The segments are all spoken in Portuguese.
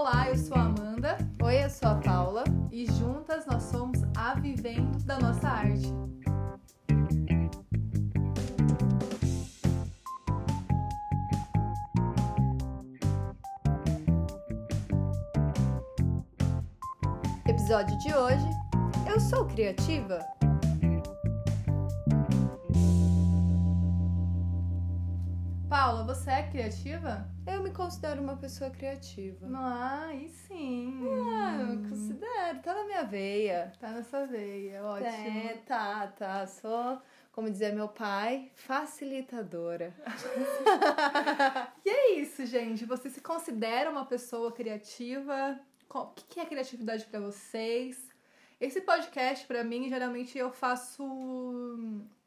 Olá, eu sou a Amanda Oi, eu sou a Paula. e juntas nós somos a Vivendo da Nossa Arte. Episódio de hoje: Eu sou criativa? Paula, você é criativa? Eu me considero uma pessoa criativa. Ah, aí sim. Ah, eu considero, tá na minha veia. Tá nessa veia, ótimo. É, tá, tá. Sou, como dizia meu pai, facilitadora. E é isso, gente. Você se considera uma pessoa criativa? O que é criatividade pra vocês? Esse podcast, pra mim, geralmente eu faço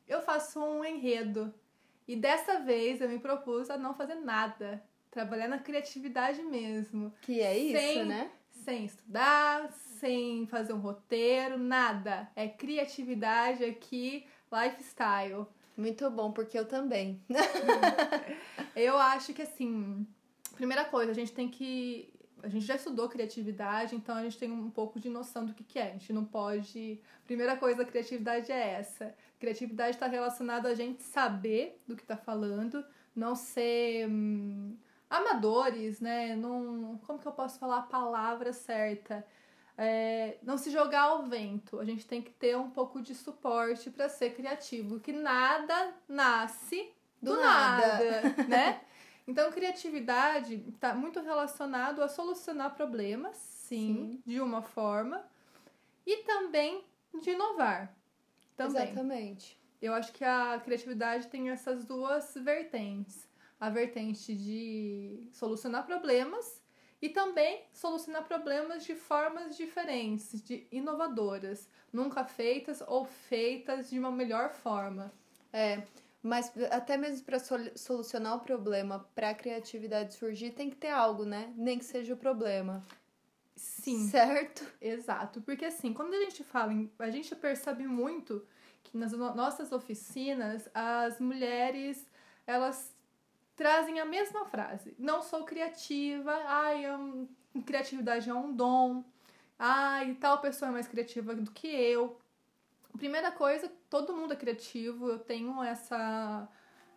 eu faço um enredo. E dessa vez eu me propus a não fazer nada, trabalhar na criatividade mesmo, Que é isso, Sem- né? sem estudar, sem fazer um roteiro, nada. É criatividade aqui, lifestyle. Muito bom, porque eu também. Eu acho que assim, primeira coisa, a gente tem que. A gente já estudou criatividade, então a gente tem um pouco de noção do que, que é. A gente não pode. Primeira coisa da criatividade é essa. Criatividade está relacionada a gente saber do que está falando, não ser hum, amadores, né? Não, como que eu posso falar a palavra certa? É, não se jogar ao vento. A gente tem que ter um pouco de suporte para ser criativo, que nada nasce do, Do nada, nada. né? Então, criatividade está muito relacionado a solucionar problemas, sim, de uma forma, e também de inovar. Também. Exatamente. Eu acho que a criatividade tem essas duas vertentes. A vertente de solucionar problemas e também solucionar problemas de formas diferentes, de inovadoras, nunca feitas ou feitas de uma melhor forma. É, mas até mesmo para solucionar o problema, para a criatividade surgir, tem que ter algo, né? Nem que seja o problema. Sim. Certo? Exato, porque assim, quando a gente fala, em, a gente percebe muito que nas no- nossas oficinas as mulheres elas trazem a mesma frase. Não sou criativa, ai, um- criatividade é um dom, ai, tal pessoa é mais criativa do que eu. Primeira coisa, todo mundo é criativo, eu tenho essa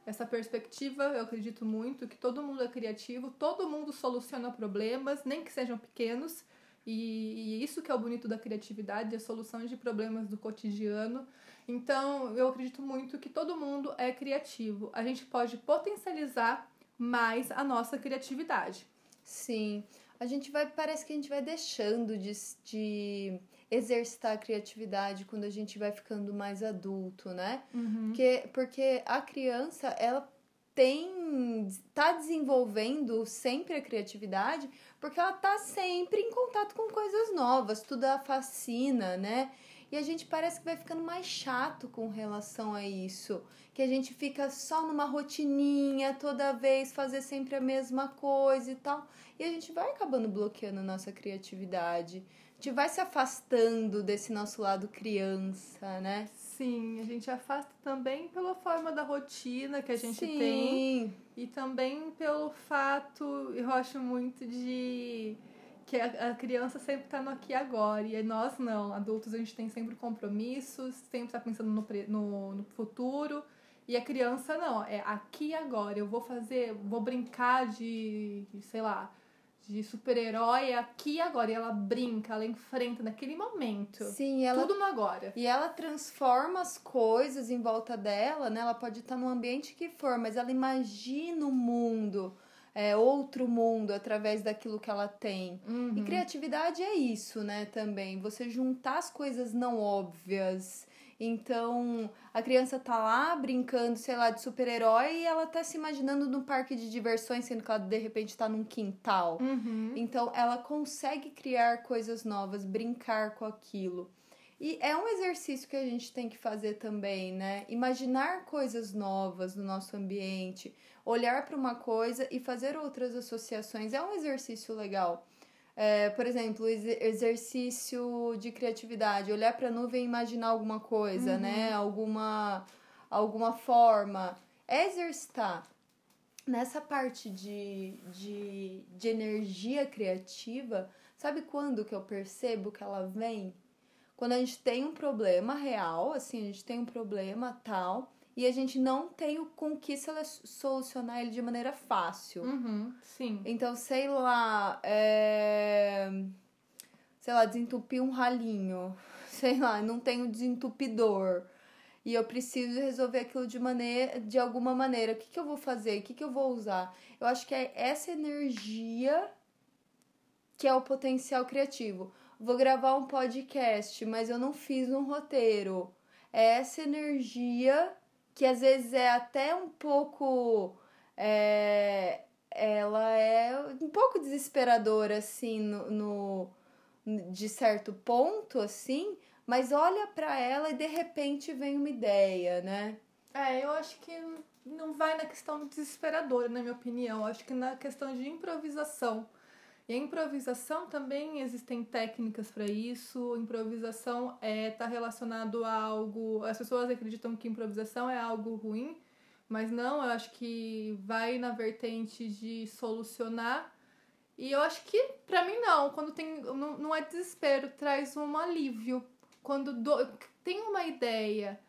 essa perspectiva, eu acredito muito que todo mundo é criativo, todo mundo soluciona problemas, nem que sejam pequenos, e, e isso que é o bonito da criatividade, a solução de problemas do cotidiano. Então, eu acredito muito que todo mundo é criativo. A gente pode potencializar mais a nossa criatividade. Sim. A gente vai, parece que a gente vai deixando de, de exercitar a criatividade quando a gente vai ficando mais adulto, né? Porque, porque a criança, ela tem tá desenvolvendo sempre a criatividade porque ela tá sempre em contato com coisas novas, tudo a fascina, né? E a gente parece que vai ficando mais chato com relação a isso, que a gente fica só numa rotininha toda vez fazer sempre a mesma coisa e tal, e a gente vai acabando bloqueando a nossa criatividade. A gente vai se afastando desse nosso lado criança, né? Sim, a gente afasta também pela forma da rotina que a gente Sim. tem. E também pelo fato, eu acho muito de que a, a criança sempre tá no aqui e agora. E nós não, adultos, a gente tem sempre compromissos, sempre tá pensando no, no, no futuro. E a criança não, é aqui e agora. Eu vou fazer, vou brincar de, sei lá, de super-herói é aqui e agora. E ela brinca, ela enfrenta naquele momento. Sim, ela Tudo no agora. E ela transforma as coisas em volta dela, né? Ela pode estar no ambiente que for, mas ela imagina o mundo, é, outro mundo, através daquilo que ela tem. E criatividade é isso, né? Também. Você juntar as coisas não óbvias. Então, a criança tá lá brincando, sei lá, de super-herói e ela tá se imaginando no parque de diversões, sendo que ela de repente tá num quintal. Então, ela consegue criar coisas novas, brincar com aquilo. E é um exercício que a gente tem que fazer também, né? Imaginar coisas novas no nosso ambiente, olhar para uma coisa e fazer outras associações. É um exercício legal. É, por exemplo, ex- exercício de criatividade, olhar para a nuvem e imaginar alguma coisa, né? Alguma, alguma forma. É exercitar. nessa parte de, de, de energia criativa, sabe quando que eu percebo que ela vem? Quando a gente tem um problema real, assim, a gente tem um problema tal, e a gente não tem o com que solucionar ele de maneira fácil. Uhum, sim. Então, sei lá, é... sei lá, desentupir um ralinho, sei lá, não tenho desentupidor e eu preciso resolver aquilo de maneira de alguma maneira. O que, que eu vou fazer? O que, que eu vou usar? Eu acho que é essa energia que é o potencial criativo. Vou gravar um podcast, mas eu não fiz um roteiro. É essa energia que às vezes é até um pouco. É, ela é um pouco desesperadora, assim, no, no de certo ponto, assim, mas olha para ela e de repente vem uma ideia, né? É, eu acho que não vai na questão desesperadora, na minha opinião. Eu acho que na questão de improvisação. E a improvisação também existem técnicas para isso. Improvisação é, tá relacionado a algo. As pessoas acreditam que improvisação é algo ruim, mas não, eu acho que vai na vertente de solucionar. E eu acho que, para mim, não. Quando tem. Não, não é desespero, traz um alívio quando do, tem uma ideia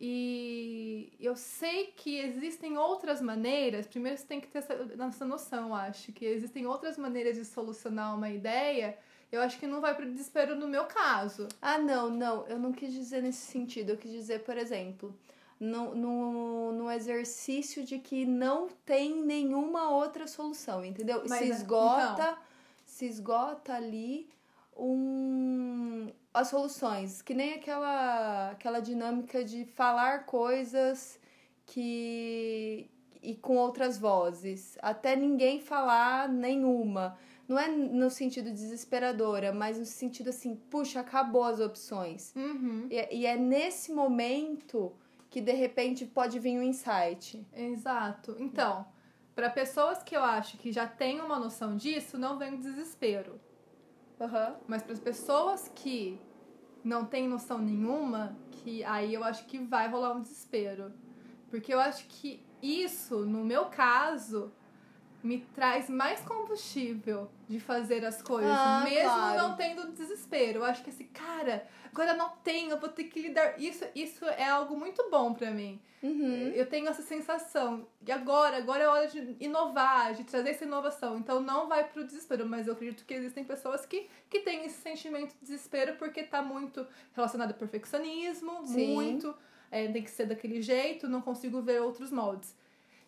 e eu sei que existem outras maneiras, primeiro você tem que ter essa, essa noção, eu acho, que existem outras maneiras de solucionar uma ideia. Eu acho que não vai pro desespero no meu caso. Ah, não, não. Eu não quis dizer nesse sentido. Eu quis dizer, por exemplo, no, no, no exercício de que não tem nenhuma outra solução, entendeu? Mas, se é, esgota, então... se esgota ali um, as soluções, que nem aquela, aquela dinâmica de falar coisas que e com outras vozes, até ninguém falar nenhuma. Não é no sentido desesperadora, mas no sentido assim, puxa, acabou as opções. Uhum. E, e é nesse momento que de repente pode vir um insight. Exato. Então, para pessoas que eu acho que já têm uma noção disso, não vem o desespero. Uhum. Mas para as pessoas que não têm noção nenhuma, que aí eu acho que vai rolar um desespero. Porque eu acho que isso, no meu caso, me traz mais combustível de fazer as coisas, ah, mesmo claro. não tendo desespero. Eu acho que esse cara, agora não tenho, eu vou ter que lidar. Isso, isso é algo muito bom para mim. Uhum. Eu tenho essa sensação. E agora, agora é hora de inovar, de trazer essa inovação. Então não vai pro desespero, mas eu acredito que existem pessoas que, que têm esse sentimento de desespero porque tá muito relacionado ao perfeccionismo, Sim. muito. É, tem que ser daquele jeito, não consigo ver outros moldes.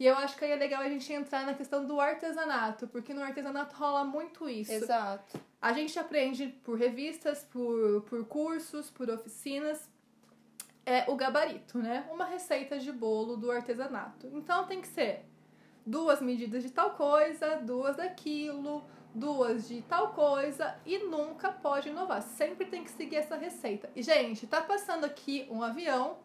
E eu acho que aí é legal a gente entrar na questão do artesanato, porque no artesanato rola muito isso. Exato. A gente aprende por revistas, por, por cursos, por oficinas, é o gabarito, né? Uma receita de bolo do artesanato. Então tem que ser duas medidas de tal coisa, duas daquilo, duas de tal coisa e nunca pode inovar. Sempre tem que seguir essa receita. E, gente, tá passando aqui um avião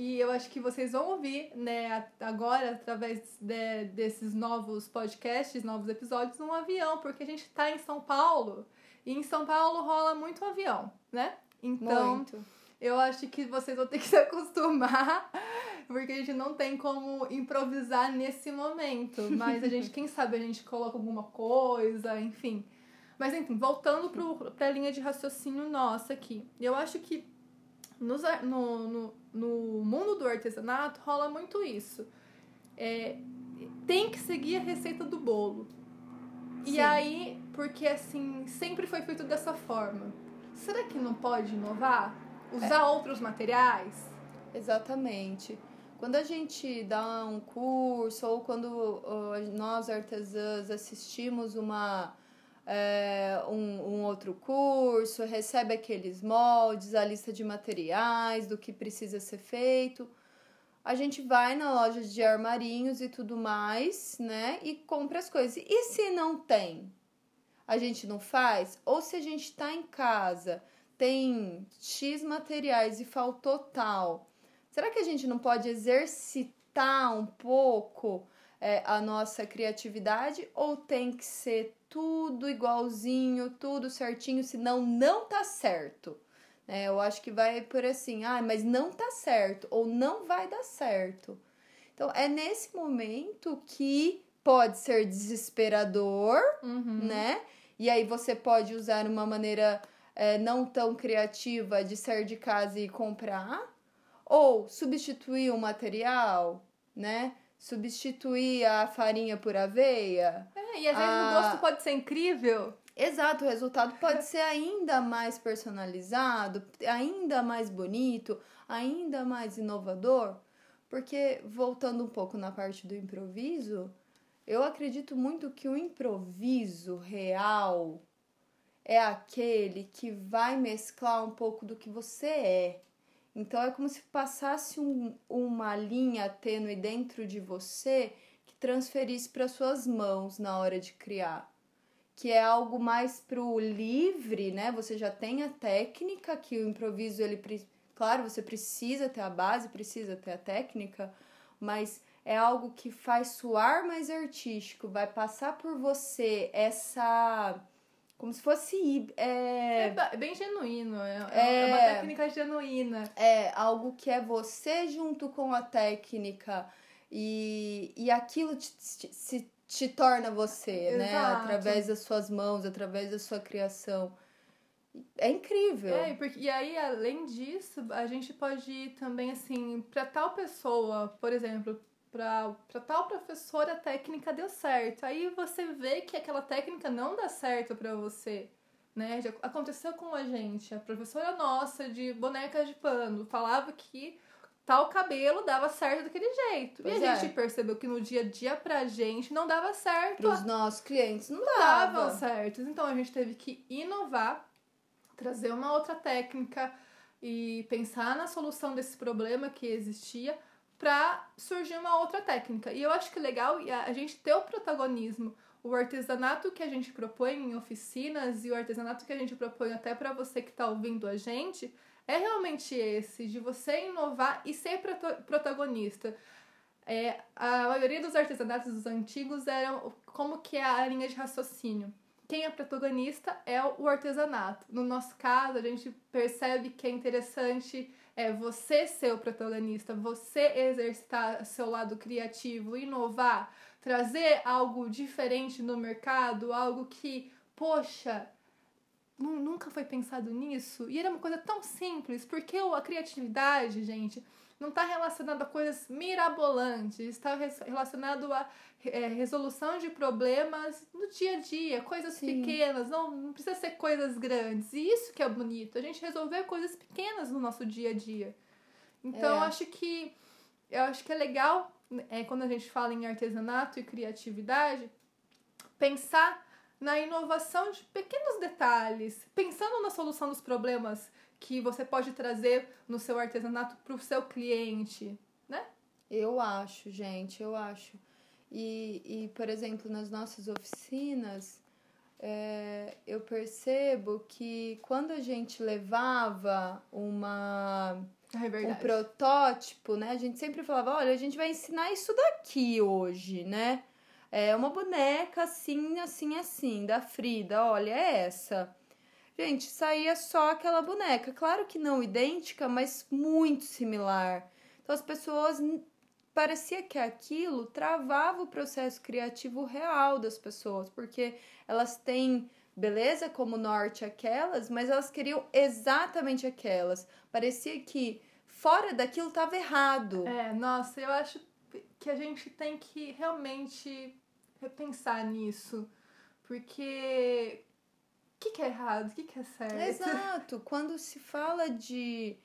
e eu acho que vocês vão ouvir, né, agora, através de, desses novos podcasts, novos episódios, um avião, porque a gente está em São Paulo. E em São Paulo rola muito avião, né? Então, muito. eu acho que vocês vão ter que se acostumar, porque a gente não tem como improvisar nesse momento. Mas a gente, quem sabe, a gente coloca alguma coisa, enfim. Mas enfim, voltando para a linha de raciocínio nossa aqui. Eu acho que nos, no, no, no mundo do artesanato rola muito isso. É, tem que seguir a receita do bolo. Sim. E aí, porque assim, sempre foi feito dessa forma. Será que não pode inovar? Usar é. outros materiais? Exatamente. Quando a gente dá um curso ou quando nós artesãs assistimos uma é, um, um outro curso, recebe aqueles moldes, a lista de materiais, do que precisa ser feito. A gente vai na loja de armarinhos e tudo mais, né? E compra as coisas. E se não tem? A gente não faz? Ou se a gente tá em casa, tem X materiais e faltou tal. Será que a gente não pode exercitar um pouco é, a nossa criatividade? Ou tem que ser tudo igualzinho, tudo certinho, senão não tá certo. É, eu acho que vai por assim, ah, mas não tá certo, ou não vai dar certo. Então, é nesse momento que pode ser desesperador, Uhum. né? E aí você pode usar uma maneira é, não tão criativa de sair de casa e comprar, ou substituir o material, né? Substituir a farinha por aveia. É, e às vezes Ah. o gosto pode ser incrível. Exato, o resultado pode ser ainda mais personalizado, ainda mais bonito, ainda mais inovador, porque voltando um pouco na parte do improviso, eu acredito muito que o improviso real é aquele que vai mesclar um pouco do que você é. Então é como se passasse um- uma linha tênue dentro de você que transferisse para suas mãos na hora de criar que é algo mais pro livre, né? Você já tem a técnica que o improviso ele claro, você precisa ter a base, precisa ter a técnica, mas é algo que faz soar mais artístico, vai passar por você essa como se fosse É, é, ba- bem genuíno. É, É. é uma técnica genuína. é algo que é você junto com a técnica e, e aquilo te, te, se- te torna você, né? Exato. Através das suas mãos, através da sua criação. É incrível. É, e, porque, e aí, além disso, a gente pode ir também, assim, pra tal pessoa, por exemplo, pra tal professora a técnica deu certo. Aí você vê que aquela técnica não dá certo pra você. Né? Já aconteceu com a gente. A professora nossa de bonecas de pano falava que tal cabelo dava certo daquele jeito. Pois e a é. gente percebeu que no dia a dia pra gente não dava certo. Para os nossos clientes não davam dava. certos. Então a gente teve que inovar, trazer uma outra técnica e pensar na solução desse problema que existia para surgir uma outra técnica. E eu acho que é legal a gente ter o protagonismo. O artesanato que a gente propõe em oficinas e o artesanato que a gente propõe até para você que está ouvindo a gente é realmente esse, de você inovar e ser protagonista. É, a maioria dos artesanatos dos antigos eram como que é a linha de raciocínio. Quem é protagonista é o artesanato. No nosso caso, a gente percebe que é interessante é você ser o protagonista, você exercitar seu lado criativo, inovar, trazer algo diferente no mercado, algo que, poxa, nu- nunca foi pensado nisso. E era uma coisa tão simples, porque a criatividade, gente, não está relacionado a coisas mirabolantes, está relacionado a é, resolução de problemas no dia a dia, coisas Sim. pequenas, não, não precisa ser coisas grandes. E isso que é bonito, a gente resolver coisas pequenas no nosso dia a dia. Então, É. eu acho que eu acho que é legal é, quando a gente fala em artesanato e criatividade, pensar na inovação de pequenos detalhes, pensando na solução dos problemas que você pode trazer no seu artesanato para o seu cliente. Eu acho, gente, eu acho. E, e por exemplo, nas nossas oficinas, é, eu percebo que quando a gente levava uma, É um protótipo, né? A gente sempre falava, olha, a gente vai ensinar isso daqui hoje, né? É uma boneca assim, assim, assim, da Frida, olha, é essa. Gente, saía só aquela boneca. Claro que não idêntica, mas muito similar. Então as pessoas parecia que aquilo travava o processo criativo real das pessoas, porque elas têm beleza como norte aquelas, mas elas queriam exatamente aquelas. Parecia que fora daquilo estava errado. É, nossa, eu acho que a gente tem que realmente repensar nisso. Porque o que, que é errado? O que, que é certo? Exato. Quando se fala de,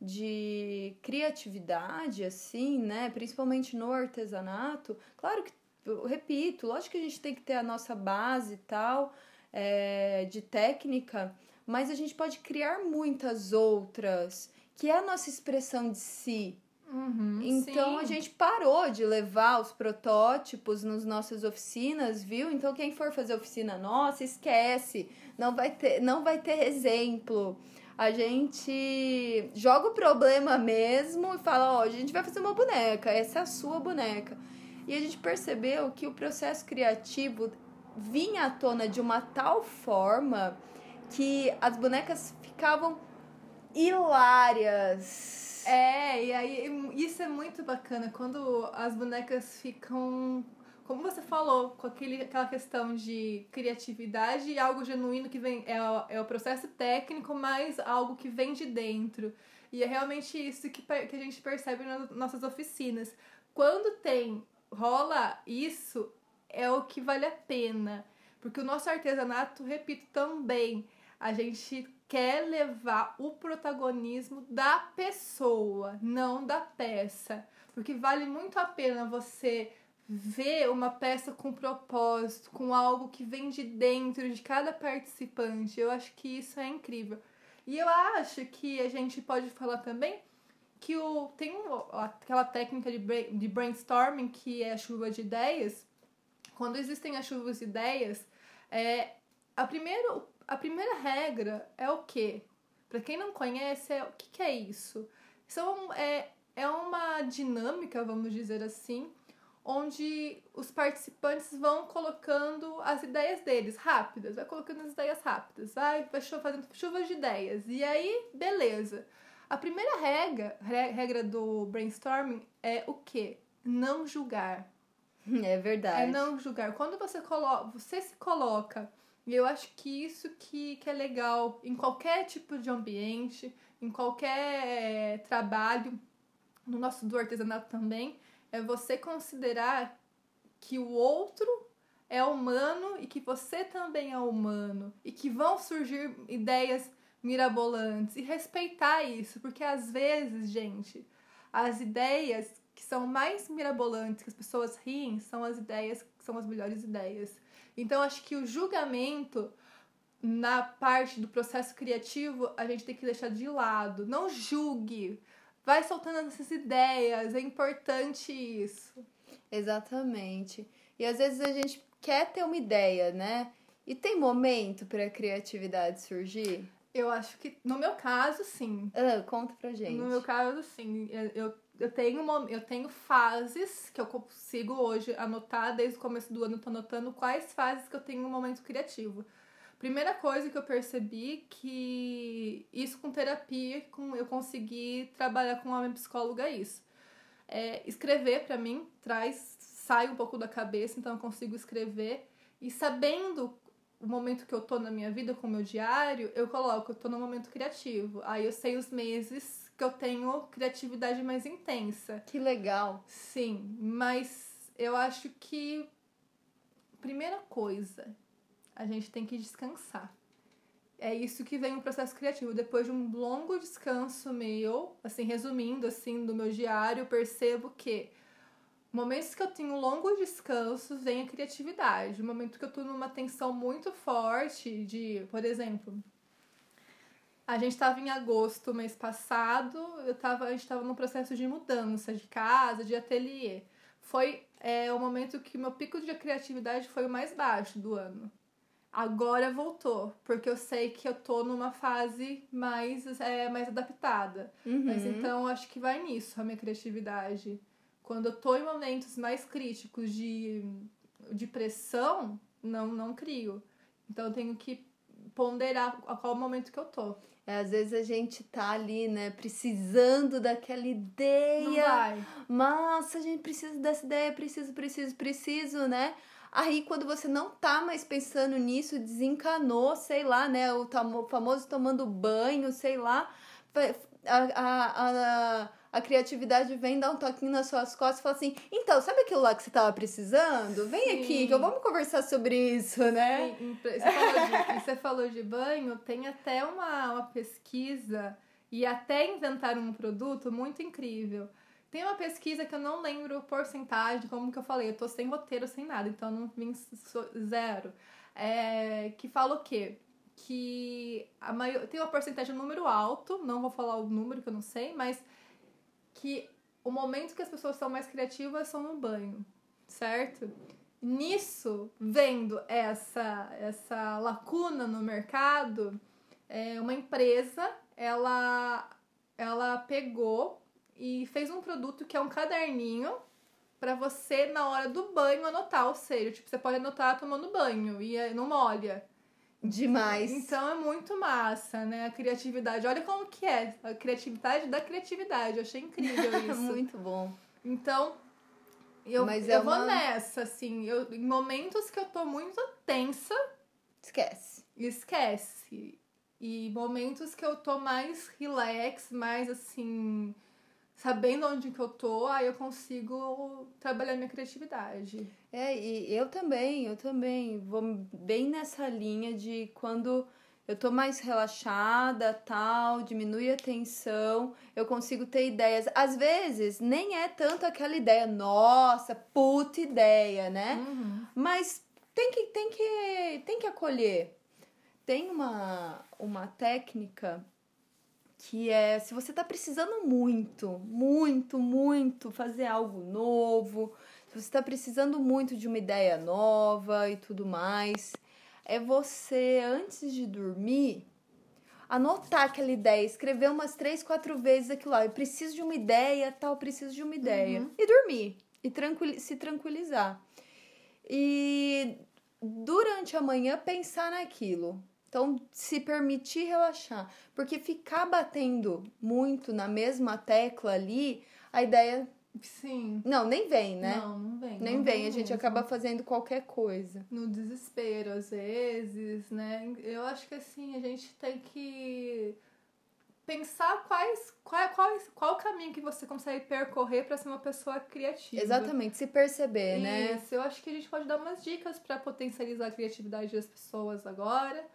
de criatividade, assim, né? Principalmente no artesanato, claro que, eu repito, lógico que a gente tem que ter a nossa base e tal, é, de técnica, mas a gente pode criar muitas outras, que é a nossa expressão de si. Uhum, Então sim. a gente parou de levar os protótipos nas nossas oficinas, viu? Então quem for fazer oficina nossa, esquece, não vai ter, não vai ter exemplo. A gente joga o problema mesmo e fala, ó, a gente vai fazer uma boneca, essa é a sua boneca. E a gente percebeu que o processo criativo vinha à tona de uma tal forma que as bonecas ficavam hilárias. É, e aí isso é muito bacana quando as bonecas ficam como você falou, com aquele, aquela questão de criatividade e algo genuíno que vem. É, é o processo técnico, mas algo que vem de dentro. E é realmente isso que, que a gente percebe nas nossas oficinas. Quando tem, rola isso, é o que vale a pena. Porque o nosso artesanato, repito também, a gente quer levar o protagonismo da pessoa, não da peça. Porque vale muito a pena você ver uma peça com propósito, com algo que vem de dentro de cada participante. Eu acho que isso é incrível. E eu acho que a gente pode falar também que o, tem aquela técnica de, de brainstorming que é a chuva de ideias. Quando existem as chuvas de ideias, é, a, primeira, a primeira regra é o quê? Para quem não conhece, é, o que, que é isso? São, é, é uma dinâmica, vamos dizer assim, onde os participantes vão colocando as ideias deles rápidas, vai colocando as ideias rápidas, vai, vai fazendo chuvas de ideias. E aí, beleza. A primeira regra, regra do brainstorming é o quê? Não julgar. É verdade. É não julgar. Quando você coloca, você se coloca, e eu acho que isso que, que é legal em qualquer tipo de ambiente, em qualquer trabalho, no nosso do artesanato também, é você considerar que o outro é humano e que você também é humano e que vão surgir ideias mirabolantes e respeitar isso, porque às vezes, gente, as ideias que são mais mirabolantes, que as pessoas riem, são as ideias que são as melhores ideias. Então acho que o julgamento na parte do processo criativo a gente tem que deixar de lado. Não julgue, vai soltando essas ideias, é importante isso. Exatamente. E às vezes a gente quer ter uma ideia, né? E tem momento para a criatividade surgir? Eu acho que, no meu caso, sim. Ah, conta pra gente. No meu caso, sim. Eu, eu, tenho, eu tenho fases que eu consigo hoje anotar, desde o começo do ano eu tô anotando quais fases que eu tenho um momento criativo. Primeira coisa que eu percebi que isso com terapia, com eu consegui trabalhar com uma minha psicóloga isso. É, escrever para mim traz sai um pouco da cabeça, então eu consigo escrever e sabendo o momento que eu tô na minha vida com o meu diário, eu coloco, eu tô no momento criativo. Aí eu sei os meses que eu tenho criatividade mais intensa. Que legal. Sim, mas eu acho que primeira coisa a gente tem que descansar. É isso que vem o processo criativo. Depois de um longo descanso meu, assim, resumindo assim do meu diário, percebo que momentos que eu tenho longos descansos vem a criatividade. O momento que eu tô numa tensão muito forte de, por exemplo, a gente estava em agosto mês passado, eu tava, a gente estava num processo de mudança de casa, de ateliê. Foi é, o momento que o meu pico de criatividade foi o mais baixo do ano. Agora voltou, porque eu sei que eu tô numa fase mais, é, mais adaptada. Uhum. Mas então acho que vai nisso a minha criatividade. Quando eu tô em momentos mais críticos de, de pressão, não, não crio. Então eu tenho que ponderar a qual momento que eu tô. É, às vezes a gente tá ali, né, precisando daquela ideia. Nossa, a gente precisa dessa ideia, preciso, preciso, preciso, né? Aí, quando você não tá mais pensando nisso, desencanou, sei lá, né? O famoso tomando banho, sei lá. A, a, a, a criatividade vem dar um toquinho nas suas costas e fala assim: então, sabe aquilo lá que você tava precisando? Vem Sim. aqui, que eu vamos conversar sobre isso, né? Sim. Você, falou de, você falou de banho, tem até uma, uma pesquisa e até inventaram um produto muito incrível tem uma pesquisa que eu não lembro porcentagem, como que eu falei, eu tô sem roteiro, sem nada, então não vim zero. É, que fala o quê? Que a maior, tem uma porcentagem, um número alto, não vou falar o número que eu não sei, mas que o momento que as pessoas são mais criativas são no banho, certo? Nisso, vendo essa, essa lacuna no mercado, é, uma empresa, ela, ela pegou e fez um produto que é um caderninho para você, na hora do banho, anotar. Ou seja, tipo, você pode anotar tomando banho e não molha. Demais. Então é muito massa, né? A criatividade. Olha como que é. A criatividade da criatividade. Eu achei incrível isso. muito bom. Então, Eu, Mas eu é vou uma- nessa, assim. Eu, em momentos que eu tô muito tensa, Esquece. esquece. E momentos que eu tô mais relax, mais assim, sabendo onde que eu tô, aí eu consigo trabalhar minha criatividade. É, e eu também, eu também vou bem nessa linha de quando eu tô mais relaxada, tal, diminui a tensão, eu consigo ter ideias. Às vezes, nem é tanto aquela ideia, nossa, puta ideia, né? Uhum. Mas tem que, tem que, tem que acolher. Tem uma, uma técnica que é se você tá precisando muito, muito, muito fazer algo novo, se você tá precisando muito de uma ideia nova e tudo mais, é você, antes de dormir, anotar aquela ideia, escrever umas três, quatro vezes aquilo lá. Eu preciso de uma ideia, tal, preciso de uma ideia. E dormir. E tranquili se tranquilizar. E durante a manhã pensar naquilo. Então, se permitir relaxar. Porque ficar batendo muito na mesma tecla ali, a ideia. Sim. Não, nem vem, né? Não, não vem. nem não vem. A gente mesmo. acaba fazendo qualquer coisa. no desespero às vezes, né? Eu acho que assim, a gente tem que pensar quais qual, qual, qual o caminho que você consegue percorrer para ser uma pessoa criativa. Exatamente, se perceber, né? Isso, eu acho que a gente pode dar umas dicas para potencializar a criatividade das pessoas agora.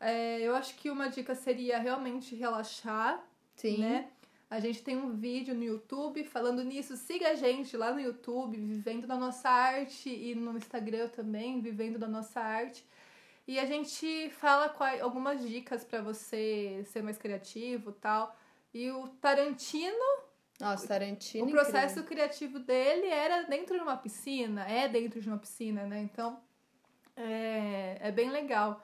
É, eu acho que uma dica seria realmente relaxar, Sim. né? A gente tem um vídeo no YouTube falando nisso. Siga a gente lá no YouTube, Vivendo da Nossa Arte, e no Instagram também, Vivendo da Nossa Arte. E a gente fala quais, algumas dicas para você ser mais criativo tal. E o Tarantino, Nossa, Tarantino. o processo incrível. criativo dele era dentro de uma piscina, é dentro de uma piscina, né? Então, é, é bem legal.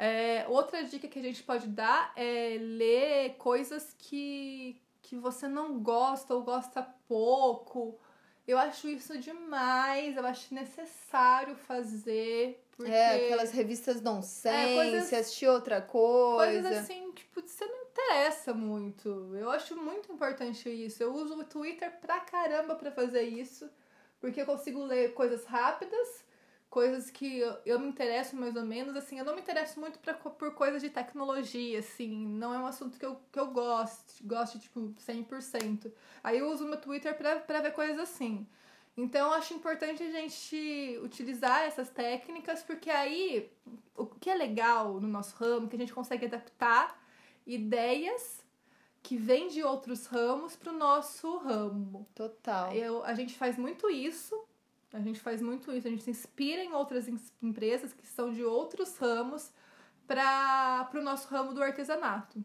É, outra dica que a gente pode dar é ler coisas que, que você não gosta ou gosta pouco. Eu acho isso demais, eu acho necessário fazer. Porque É, aquelas revistas nonsense, É, coisas- assistir outra coisa. coisas assim, tipo, você não interessa muito. Eu acho muito importante isso. Eu uso o Twitter pra caramba pra fazer isso, porque eu consigo ler coisas rápidas, coisas que eu, eu me interesso mais ou menos. Assim, eu não me interesso muito pra, por coisas de tecnologia, assim, não é um assunto que eu, que eu gosto, gosto, tipo, 100%. Aí eu uso o meu Twitter pra, pra ver coisas assim. Então, eu acho importante a gente utilizar essas técnicas, porque aí o que é legal no nosso ramo, é que a gente consegue adaptar ideias que vêm de outros ramos para o nosso ramo. Total. Eu, a gente faz muito isso, a gente faz muito isso, a gente se inspira em outras empresas que são de outros ramos para o nosso ramo do artesanato.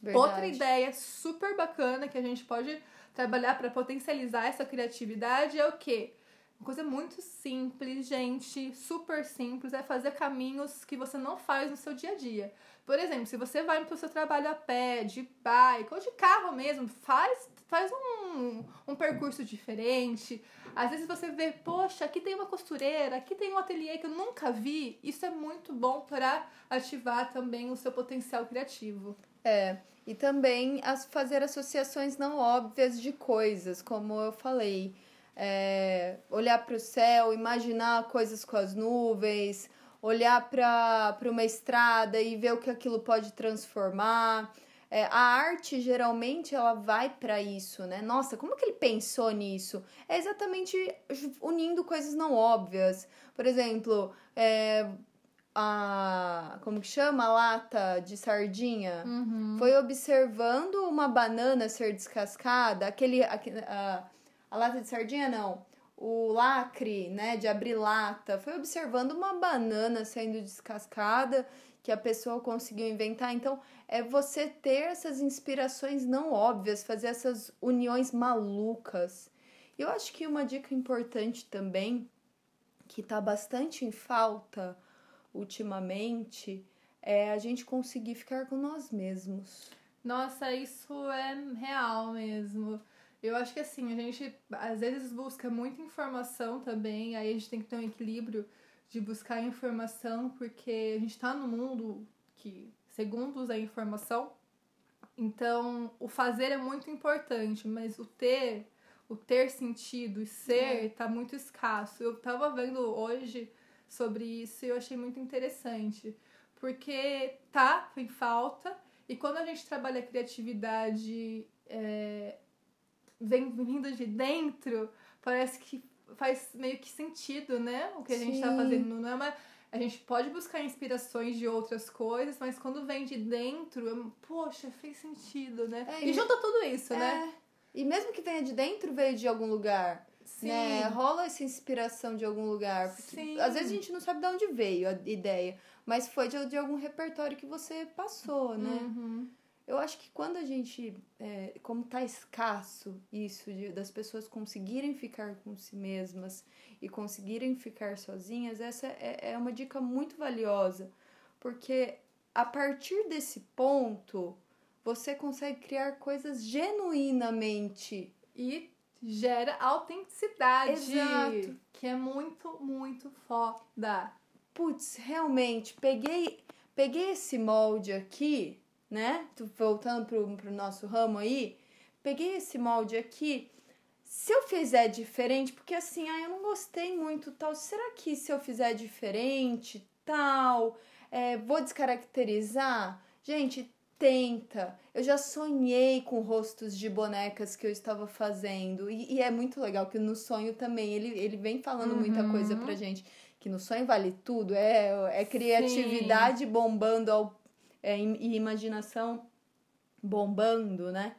Verdade. Outra ideia super bacana que a gente pode trabalhar para potencializar essa criatividade é o quê? Uma coisa muito simples, gente, super simples, é fazer caminhos que você não faz no seu dia a dia. Por exemplo, se você vai para o seu trabalho a pé, de bike ou de carro mesmo, faz, faz um, um percurso diferente. Às vezes você vê, poxa, aqui tem uma costureira, aqui tem um ateliê que eu nunca vi. Isso é muito bom para ativar também o seu potencial criativo. É, e também as, fazer associações não óbvias de coisas, como eu falei. É, olhar para o céu, imaginar coisas com as nuvens, olhar para uma estrada e ver o que aquilo pode transformar. É, a arte geralmente ela vai para isso, né? Nossa, como que ele pensou nisso? É exatamente unindo coisas não óbvias. Por exemplo, é, a como que chama a lata de sardinha? Foi observando uma banana ser descascada, aquele, aquele a, a lata de sardinha não, o lacre, né, de abrir lata. Foi observando uma banana sendo descascada que a pessoa conseguiu inventar. Então, é você ter essas inspirações não óbvias, fazer essas uniões malucas. Eu acho que uma dica importante também, que tá bastante em falta ultimamente, é a gente conseguir ficar com nós mesmos. Nossa, isso é real mesmo. Eu acho que assim, a gente às vezes busca muita informação também, aí a gente tem que ter um equilíbrio de buscar informação, porque a gente tá num mundo que segundos é informação. Então, o fazer é muito importante, mas o ter o ter sentido e ser tá muito escasso. Eu tava vendo hoje sobre isso e eu achei muito interessante. Porque tá em falta, e quando a gente trabalha a criatividade é, vem vindo de dentro, parece que faz meio que sentido, né? O que a gente tá fazendo. Não é uma, a gente pode buscar inspirações de outras coisas, mas quando vem de dentro, eu, poxa, fez sentido, né? É, e, junta tudo isso, né? é. né? E mesmo que venha de dentro, veio de algum lugar. Sim. Né? Rola essa inspiração de algum lugar. Sim. Às vezes a gente não sabe de onde veio a ideia, mas foi de, de algum repertório que você passou, né? Uhum. Eu acho que quando a gente, é, como tá escasso isso, de, das pessoas conseguirem ficar com si mesmas e conseguirem ficar sozinhas, essa é, é uma dica muito valiosa, porque a partir desse ponto você consegue criar coisas genuinamente e gera autenticidade. Exato. Que é muito, muito foda. Putz, realmente, peguei, peguei esse molde aqui, né? Voltando pro, pro nosso ramo aí, peguei esse molde aqui. Se eu fizer diferente, porque assim, ah, eu não gostei muito tal, será que se eu fizer diferente, tal, é, vou descaracterizar? Gente, tenta. Eu já sonhei com rostos de bonecas que eu estava fazendo. E, e é muito legal que no sonho também ele, ele vem falando uhum. muita coisa pra gente. Que no sonho vale tudo. É, é criatividade Sim. bombando ao, é, e imaginação bombando, né?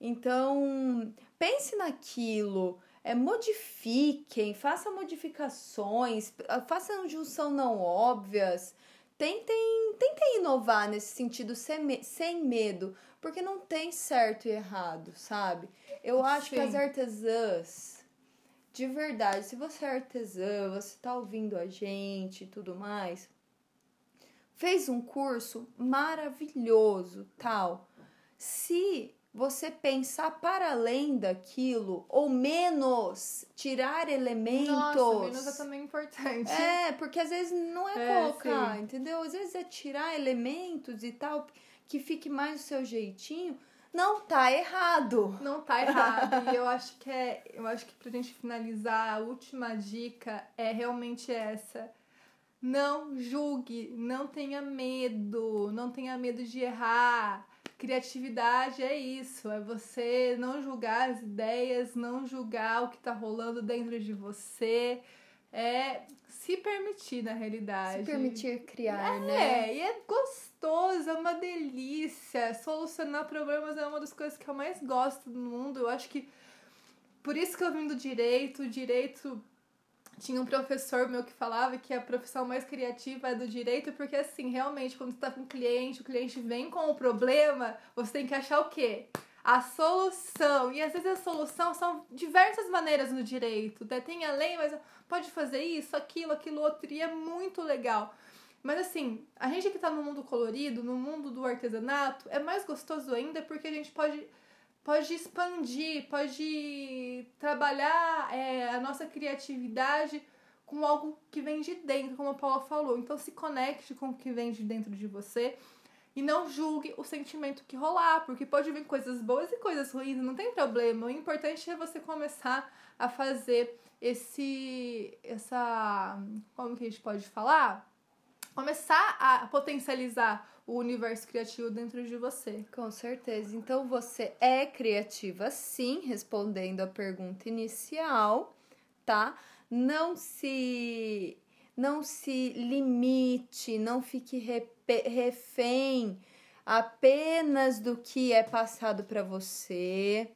Então, pense naquilo. É, modifiquem, façam modificações, façam junção não óbvias tentem, tentem inovar nesse sentido sem, sem medo, porque não tem certo e errado, sabe? Eu acho Sim. que as artesãs, de verdade, se você é artesã, você tá ouvindo a gente e tudo mais, fez um curso maravilhoso, tal. Se você pensar para além daquilo, ou menos, tirar elementos. Nossa, menos é também importante. É, porque às vezes não é, é colocar, sim. entendeu? Às vezes é tirar elementos e tal, que fique mais o seu jeitinho. Não tá errado. Não tá errado. e eu acho que é. Eu acho que pra gente finalizar, a última dica é realmente essa. Não julgue, não tenha medo, não tenha medo de errar Criatividade é isso, é você não julgar as ideias, não julgar o que tá rolando dentro de você, é se permitir na realidade. Se permitir criar, é, né? É, e é gostoso, é uma delícia. Solucionar problemas é uma das coisas que eu mais gosto no mundo. Eu acho que por isso que eu vim do direito, o direito tinha um professor meu que falava que a profissão mais criativa é do direito, porque assim, realmente, quando você tá com um cliente, o cliente vem com o problema, você tem que achar o quê? A solução. E às vezes a solução são diversas maneiras no direito. Tem a lei, mas pode fazer isso, aquilo, aquilo outro, e é muito legal. Mas assim, a gente que tá no mundo colorido, no mundo do artesanato, é mais gostoso ainda porque a gente pode pode expandir, pode trabalhar é, a nossa criatividade com algo que vem de dentro, como a Paula falou. Então se conecte com o que vem de dentro de você e não julgue o sentimento que rolar, porque pode vir coisas boas e coisas ruins, não tem problema. O importante é você começar a fazer esse essa como que a gente pode falar? Começar a potencializar o universo criativo dentro de você. Com certeza. Então você é criativa, sim, respondendo a pergunta inicial, tá? Não se não se limite, não fique refém apenas do que é passado para você.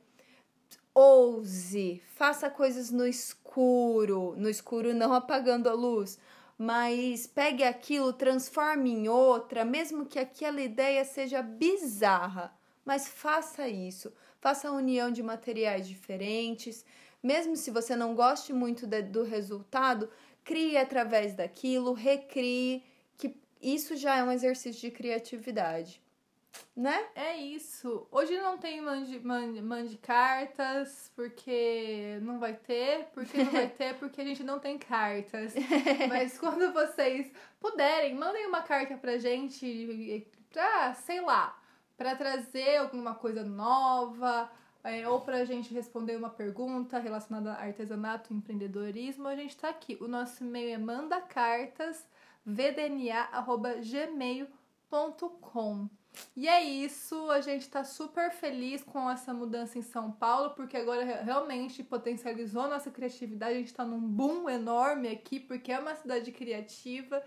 Ouse, faça coisas no escuro, no escuro não apagando a luz, mas pegue aquilo, transforme em outra, mesmo que aquela ideia seja bizarra, mas faça isso. Faça a união de materiais diferentes, mesmo se você não goste muito de, do resultado, crie através daquilo, recrie, que isso já é um exercício de criatividade né? É isso. Hoje não tem mande, mande, mande cartas, porque não vai ter, porque não vai ter, porque a gente não tem cartas. Mas quando vocês puderem, mandem uma carta pra gente, pra, sei lá, pra trazer alguma coisa nova, é, ou para a gente responder uma pergunta relacionada a artesanato, empreendedorismo, a gente está aqui. O nosso e-mail é mandacartasvdna.gmail.com. E é isso, a gente está super feliz com essa mudança em São Paulo, porque agora realmente potencializou nossa criatividade. A gente está num boom enorme aqui, porque é uma cidade criativa.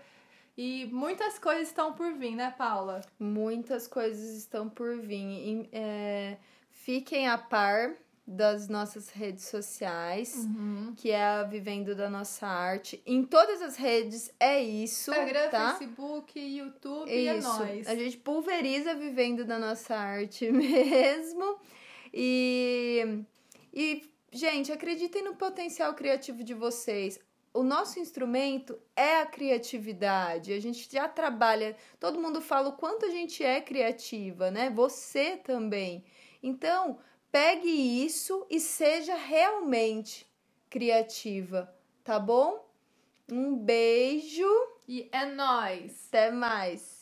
E muitas coisas estão por vir, né, Paula? Muitas coisas estão por vir. É, fiquem a par das nossas redes sociais, uhum. que é a Vivendo da Nossa Arte. Em todas as redes é isso. Instagram, tá? Facebook, YouTube isso. e é nóis. A gente pulveriza Vivendo da Nossa Arte mesmo. E, e, gente, acreditem no potencial criativo de vocês. O nosso instrumento é a criatividade. A gente já trabalha. Todo mundo fala o quanto a gente é criativa, né? Você também. Então, Pegue isso e seja realmente criativa, tá bom? Um beijo e é nós. Até mais.